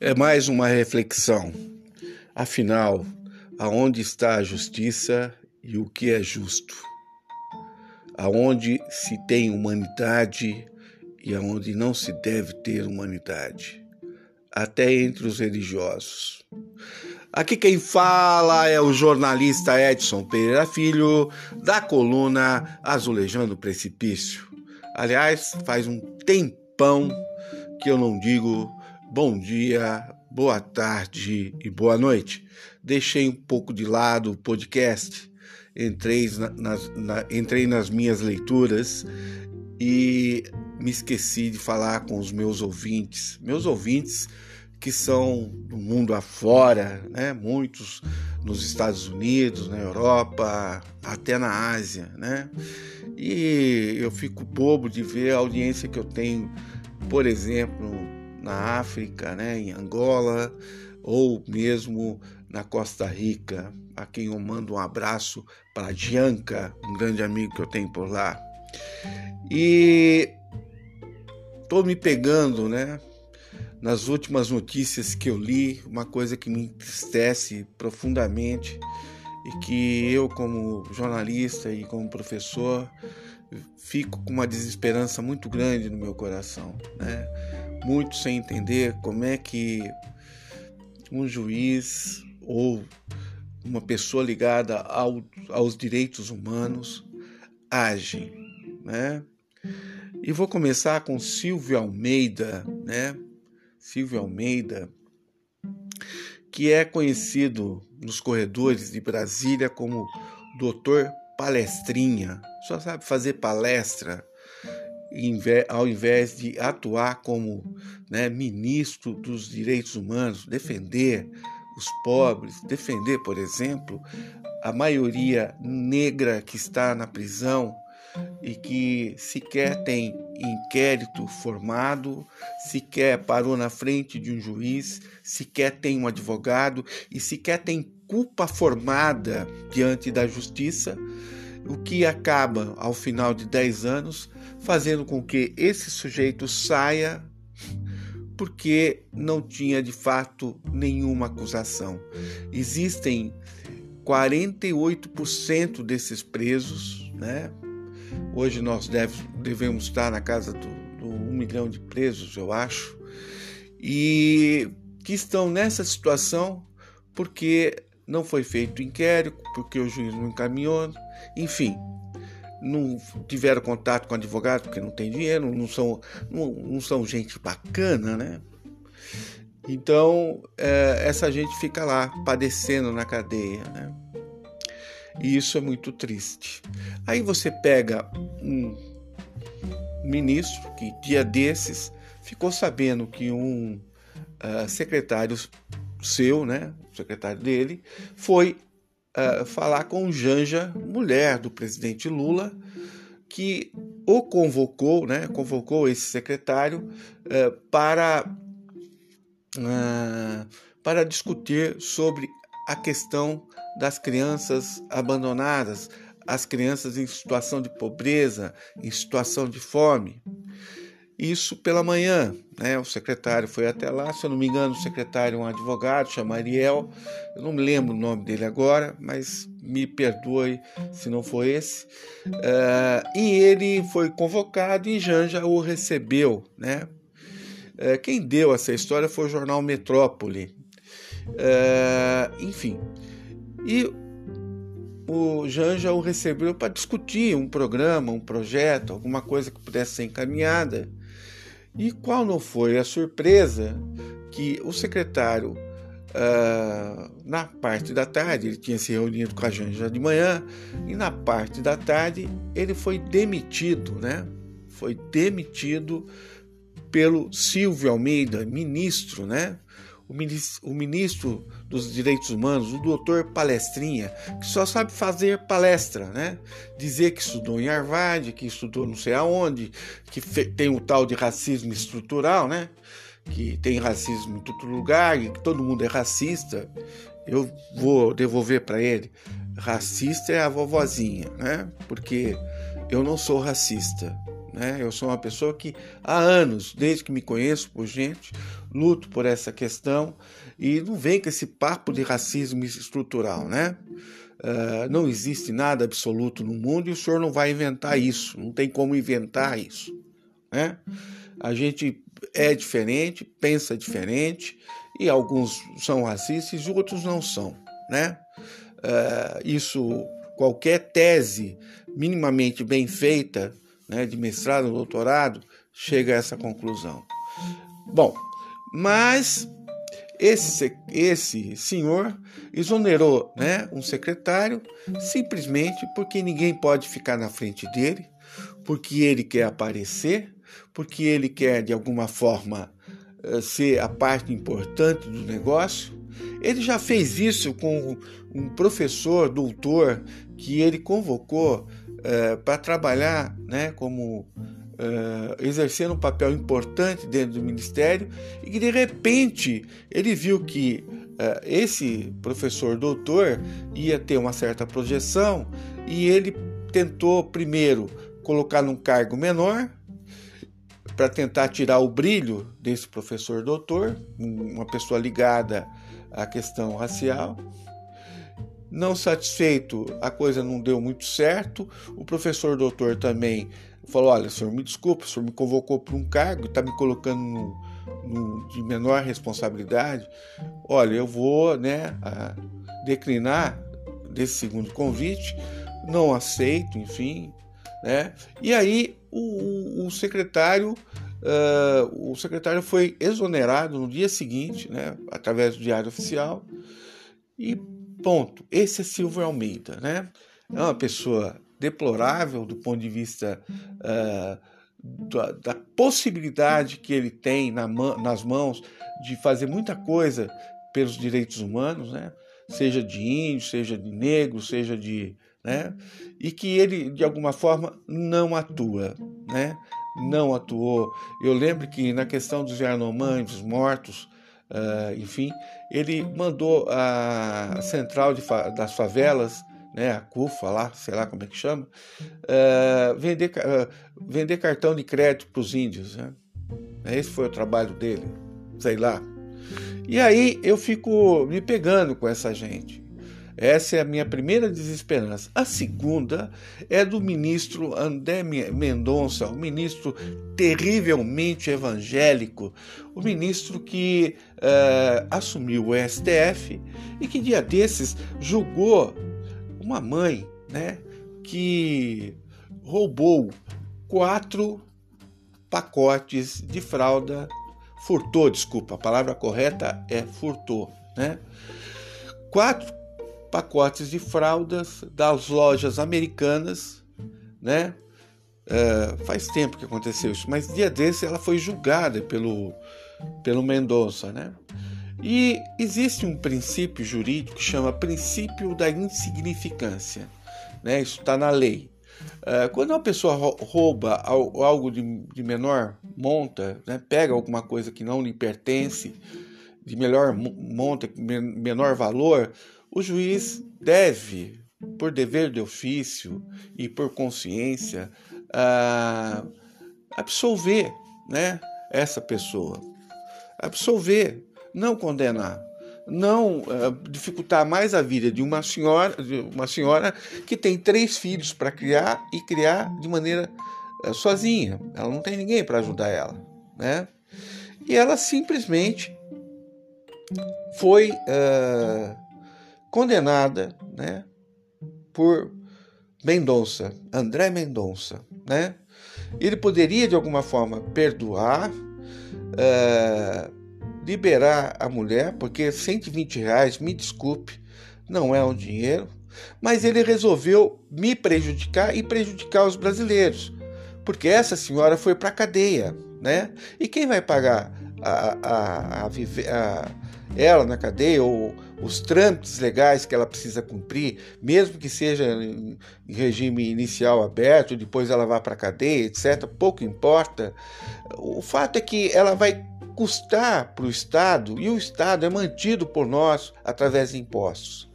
É mais uma reflexão. Afinal, aonde está a justiça e o que é justo? Aonde se tem humanidade e aonde não se deve ter humanidade? Até entre os religiosos. Aqui quem fala é o jornalista Edson Pereira Filho, da coluna Azulejando o Precipício. Aliás, faz um tempão que eu não digo bom dia, boa tarde e boa noite. Deixei um pouco de lado o podcast, entrei nas, na, entrei nas minhas leituras e me esqueci de falar com os meus ouvintes. Meus ouvintes que são do mundo afora, né? muitos nos Estados Unidos, na Europa, até na Ásia. Né? E eu fico bobo de ver a audiência que eu tenho, por exemplo, na África, né, em Angola, ou mesmo na Costa Rica, a quem eu mando um abraço para Gianca, um grande amigo que eu tenho por lá. E estou me pegando, né, nas últimas notícias que eu li, uma coisa que me entristece profundamente e que eu, como jornalista e como professor, fico com uma desesperança muito grande no meu coração, né? Muito sem entender como é que um juiz ou uma pessoa ligada ao, aos direitos humanos age, né? E vou começar com Silvio Almeida, né? Silvio Almeida, que é conhecido nos corredores de Brasília como Doutor Palestrinha. Só sabe fazer palestra ao invés de atuar como né, ministro dos direitos humanos, defender os pobres, defender, por exemplo, a maioria negra que está na prisão e que sequer tem inquérito formado, sequer parou na frente de um juiz, sequer tem um advogado e sequer tem culpa formada diante da justiça, o que acaba, ao final de 10 anos, fazendo com que esse sujeito saia porque não tinha de fato nenhuma acusação. Existem 48% desses presos, né? Hoje nós deve, devemos estar na casa do, do um milhão de presos, eu acho, e que estão nessa situação porque não foi feito inquérito, porque o juiz não encaminhou, enfim, não tiveram contato com advogado porque não tem dinheiro, não são, não, não são gente bacana, né? Então, é, essa gente fica lá padecendo na cadeia, né? E isso é muito triste. Aí você pega um ministro que, dia desses, ficou sabendo que um uh, secretário seu, né, o secretário dele, foi uh, falar com Janja, mulher do presidente Lula, que o convocou, né, convocou esse secretário uh, para, uh, para discutir sobre a questão das crianças abandonadas, as crianças em situação de pobreza, em situação de fome. Isso pela manhã, né? O secretário foi até lá, se eu não me engano, o secretário é um advogado, chama Ariel, eu não me lembro o nome dele agora, mas me perdoe se não foi esse. Uh, e ele foi convocado e Janja o recebeu, né? Uh, quem deu essa história foi o jornal Metrópole. Uh, enfim, e o Janja o recebeu para discutir um programa, um projeto, alguma coisa que pudesse ser encaminhada. E qual não foi a surpresa que o secretário, uh, na parte da tarde, ele tinha se reunido com a Janja de manhã, e na parte da tarde ele foi demitido, né? Foi demitido pelo Silvio Almeida, ministro, né? O ministro, dos Direitos Humanos, o doutor Palestrinha, que só sabe fazer palestra, né? Dizer que estudou em Harvard, que estudou não sei aonde, que tem o tal de racismo estrutural, né? Que tem racismo em todo lugar que todo mundo é racista. Eu vou devolver para ele. Racista é a vovozinha, né? Porque eu não sou racista. Né? Eu sou uma pessoa que há anos, desde que me conheço por gente, luto por essa questão e não vem com esse papo de racismo estrutural, né? Uh, não existe nada absoluto no mundo e o senhor não vai inventar isso, não tem como inventar isso, né? A gente é diferente, pensa diferente e alguns são racistas e outros não são, né? Uh, isso, qualquer tese minimamente bem feita, né, de mestrado ou doutorado, chega a essa conclusão. Bom, mas esse, esse senhor exonerou né, um secretário simplesmente porque ninguém pode ficar na frente dele, porque ele quer aparecer, porque ele quer de alguma forma eh, ser a parte importante do negócio. Ele já fez isso com um professor, doutor, que ele convocou uh, para trabalhar né, como uh, exercendo um papel importante dentro do ministério e que de repente ele viu que uh, esse professor doutor ia ter uma certa projeção e ele tentou primeiro colocar num cargo menor para tentar tirar o brilho desse professor doutor, uma pessoa ligada à questão racial. Não satisfeito, a coisa não deu muito certo. O professor doutor também falou: Olha, senhor, me desculpe, o senhor me convocou para um cargo, está me colocando no, no, de menor responsabilidade. Olha, eu vou né, declinar desse segundo convite, não aceito, enfim. Né? E aí o, o secretário. Uh, o secretário foi exonerado no dia seguinte, né, através do Diário Oficial, e ponto. Esse é Silvio Almeida, né? É uma pessoa deplorável do ponto de vista uh, da, da, possibilidade que ele tem na, nas mãos de fazer muita coisa pelos direitos humanos, né? seja de índio, seja de negro, seja de. Né? E que ele, de alguma forma, não atua. Né? Não atuou. Eu lembro que na questão dos Yanomães, dos mortos, uh, enfim, ele mandou a central de, das favelas né, a CUFA lá, sei lá como é que chama, uh, vender, uh, vender cartão de crédito para os índios. Né? Esse foi o trabalho dele, sei lá. E aí eu fico me pegando com essa gente. Essa é a minha primeira desesperança. A segunda é do ministro André Mendonça, o ministro terrivelmente evangélico, o ministro que uh, assumiu o STF e que dia desses julgou uma mãe, né, que roubou quatro pacotes de fralda, furtou, desculpa, a palavra correta é furtou, né? Quatro pacotes de fraldas das lojas americanas, né? É, faz tempo que aconteceu isso, mas dia desse ela foi julgada pelo, pelo Mendonça, né? E existe um princípio jurídico que chama princípio da insignificância. Né? Isso está na lei. Uh, quando uma pessoa rouba algo de, de menor monta, né? pega alguma coisa que não lhe pertence, de melhor monta, menor valor, o juiz deve, por dever de ofício e por consciência, uh, absolver né? essa pessoa. Absolver não condenar, não uh, dificultar mais a vida de uma senhora, de uma senhora que tem três filhos para criar e criar de maneira uh, sozinha. Ela não tem ninguém para ajudar ela, né? E ela simplesmente foi condenada, né, por Mendonça, André Mendonça, né? Ele poderia de alguma forma perdoar, uh, liberar a mulher, porque 120 reais, me desculpe, não é um dinheiro, mas ele resolveu me prejudicar e prejudicar os brasileiros, porque essa senhora foi para a cadeia, né? E quem vai pagar a, a, a, a ela na cadeia ou os trâmites legais que ela precisa cumprir, mesmo que seja em regime inicial aberto, depois ela vá para a cadeia, etc., pouco importa. O fato é que ela vai custar para o Estado e o Estado é mantido por nós através de impostos.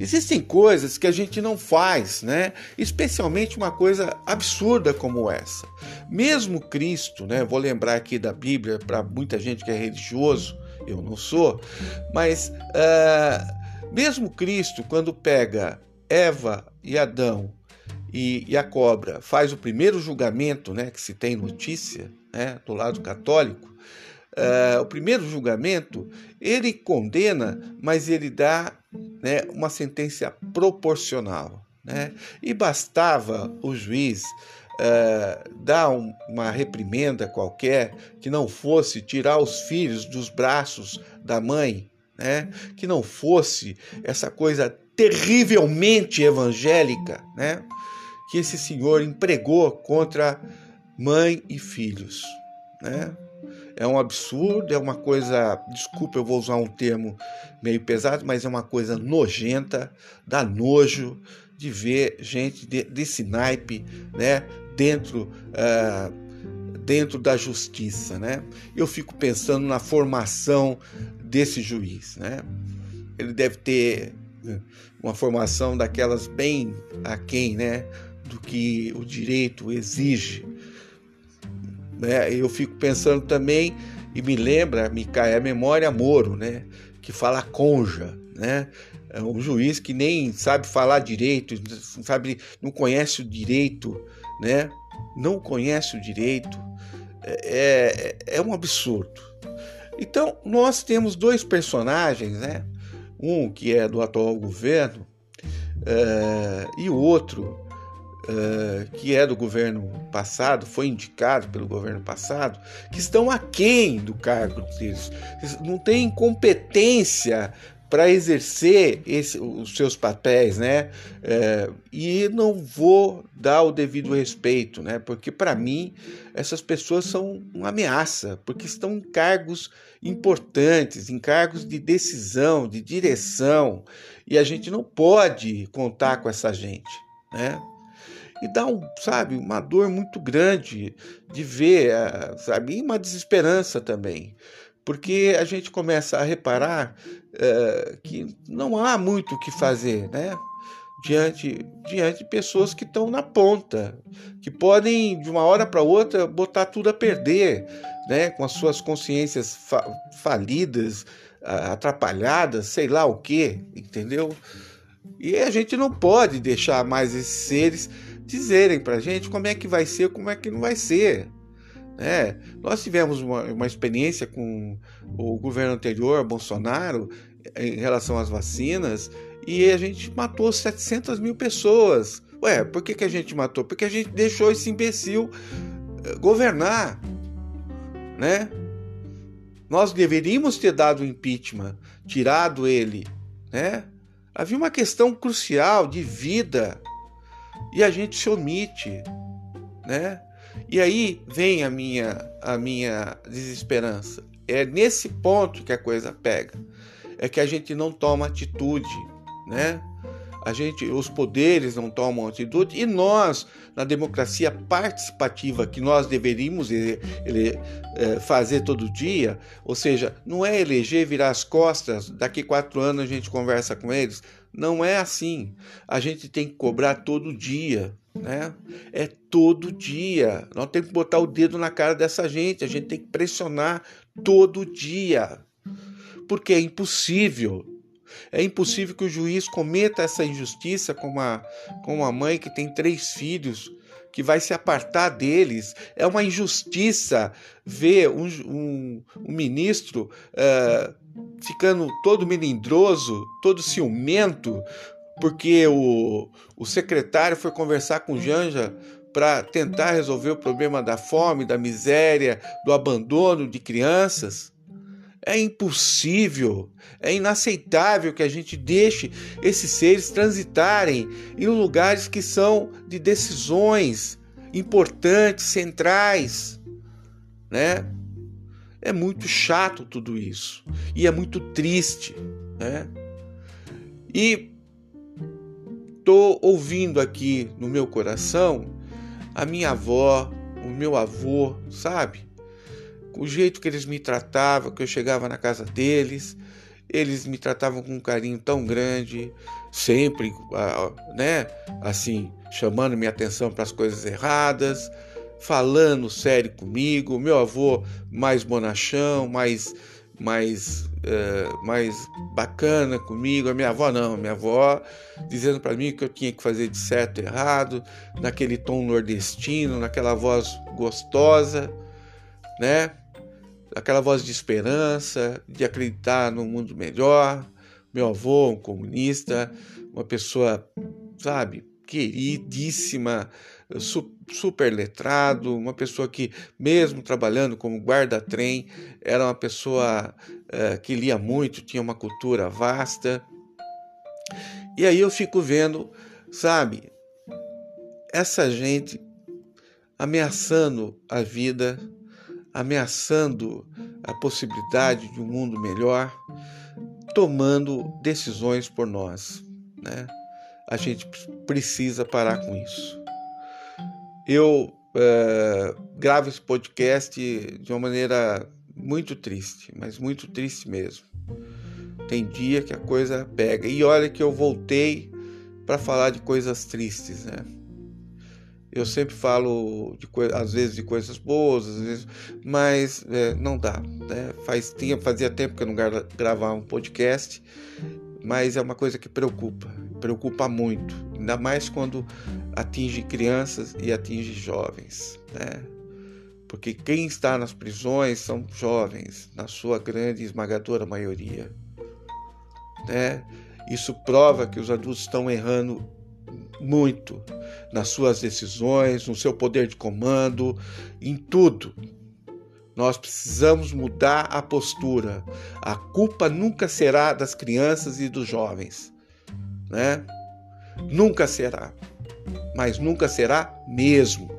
Existem coisas que a gente não faz, né? Especialmente uma coisa absurda como essa. Mesmo Cristo, né? Vou lembrar aqui da Bíblia para muita gente que é religioso, eu não sou, mas uh, mesmo Cristo, quando pega Eva e Adão e, e, a cobra, faz o primeiro julgamento, né? Que se tem notícia, né? Do lado católico. Uh, o primeiro julgamento, ele condena, mas ele dá né, uma sentença proporcional. Né? E bastava o juiz uh, dar um, uma reprimenda qualquer que não fosse tirar os filhos dos braços da mãe, né? que não fosse essa coisa terrivelmente evangélica né? que esse senhor empregou contra mãe e filhos. Né? é um absurdo, é uma coisa, desculpa, eu vou usar um termo meio pesado, mas é uma coisa nojenta, dá nojo de ver gente de, desse naipe, né, dentro uh, dentro da justiça, né? Eu fico pensando na formação desse juiz, né? Ele deve ter uma formação daquelas bem aquém, né, do que o direito exige né? Eu fico pensando também, e me lembra, me cai a memória Moro, né? que fala conja, né? É um juiz que nem sabe falar direito, sabe, não conhece o direito, né? Não conhece o direito. É, é, é um absurdo. Então, nós temos dois personagens, né? Um que é do atual governo é, e o outro uh, que é do governo passado, foi indicado pelo governo passado, que estão aquém do cargo deles. Não têm competência para exercer esse, os seus papéis, né? É, e não vou dar o devido respeito, né? Porque para mim essas pessoas são uma ameaça, porque estão em cargos importantes, em cargos de decisão, de direção, e a gente não pode contar com essa gente, né? e dá um, sabe, uma dor muito grande de ver, eh, sabe, e uma desesperança também, porque a gente começa a reparar uh, que não há muito o que fazer, né? Diante, diante de pessoas que estão na ponta, que podem de uma hora para outra botar tudo a perder, né? Com as suas consciências fa falidas, atrapalhadas, sei lá o que, entendeu? E a gente não pode deixar mais esses seres dizerem para gente como é que vai ser, como é que não vai ser. É, nós tivemos uma, uma experiência com o governo anterior, Bolsonaro, em relação às vacinas, e a gente matou 700 mil pessoas. Ué, por que, que a gente matou? Porque a gente deixou esse imbecil eh, governar, né? Nós deveríamos ter dado o impeachment, tirado ele, né? Havia uma questão crucial de vida e a gente se omite, né? E aí vem a minha a minha desesperança. É nesse ponto que a coisa pega. É que a gente não toma atitude, né? A gente, os poderes não tomam atitude e nós, na democracia participativa que nós deveríamos ele, ele, é, fazer todo dia, ou seja, não é eleger, virar as costas, daqui quatro anos a gente conversa com eles. Não é assim. A gente tem que cobrar todo dia, né? É todo dia. Nós temos que botar o dedo na cara dessa gente. A gente tem que pressionar todo dia. Porque é impossível. É impossível que o juiz cometa essa injustiça com uma, com uma mãe que tem três filhos, que vai se apartar deles. É uma injustiça ver um, um, um ministro. Uh, ficando todo melindroso, todo ciumento, porque o, o secretário foi conversar com Janja para tentar resolver o problema da fome, da miséria, do abandono de crianças. É impossível, é inaceitável que a gente deixe esses seres transitarem em lugares que são de decisões importantes, centrais, né? É muito chato tudo isso e é muito triste, né? E tô ouvindo aqui no meu coração a minha avó, o meu avô, sabe? O jeito que eles me tratavam, que eu chegava na casa deles, eles me tratavam com um carinho tão grande, sempre, né, assim, chamando minha atenção para as coisas erradas, falando sério comigo. Meu avô mais bonachão, mais mais é, mais bacana comigo. A minha avó não, a minha avó dizendo para mim que eu tinha que fazer de certo e errado, naquele tom nordestino, naquela voz gostosa, né? Aquela voz de esperança, de acreditar no mundo melhor. Meu avô, um comunista, uma pessoa, sabe, queridíssima, super letrado, uma pessoa que, mesmo trabalhando como guarda-trem, era uma pessoa uh, que lia muito, tinha uma cultura vasta. E aí eu fico vendo, sabe, essa gente ameaçando a vida, ameaçando a possibilidade de um mundo melhor, tomando decisões por nós, né? A gente precisa parar com isso. Eu é, gravo esse podcast de uma maneira muito triste, mas muito triste mesmo. Tem dia que a coisa pega. E olha que eu voltei para falar de coisas tristes, né? Eu sempre falo de às vezes de coisas boas, vezes, mas é, não dá. Né? Faz, fazia tempo que eu não gravava um podcast, mas é uma coisa que preocupa, preocupa muito, ainda mais quando atinge crianças e atinge jovens, né? Porque quem está nas prisões são jovens, na sua grande esmagadora maioria, né? Isso prova que os adultos estão errando muito nas suas decisões, no seu poder de comando, em tudo. Nós precisamos mudar a postura. A culpa nunca será das crianças e dos jovens, né? Nunca será mas nunca será mesmo.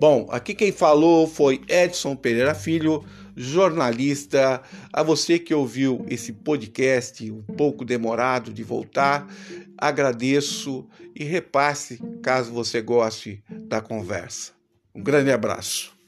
Bom, aqui quem falou foi Edson Pereira Filho, jornalista. A você que ouviu esse podcast um pouco demorado de voltar, agradeço e repasse caso você goste da conversa. Um grande abraço.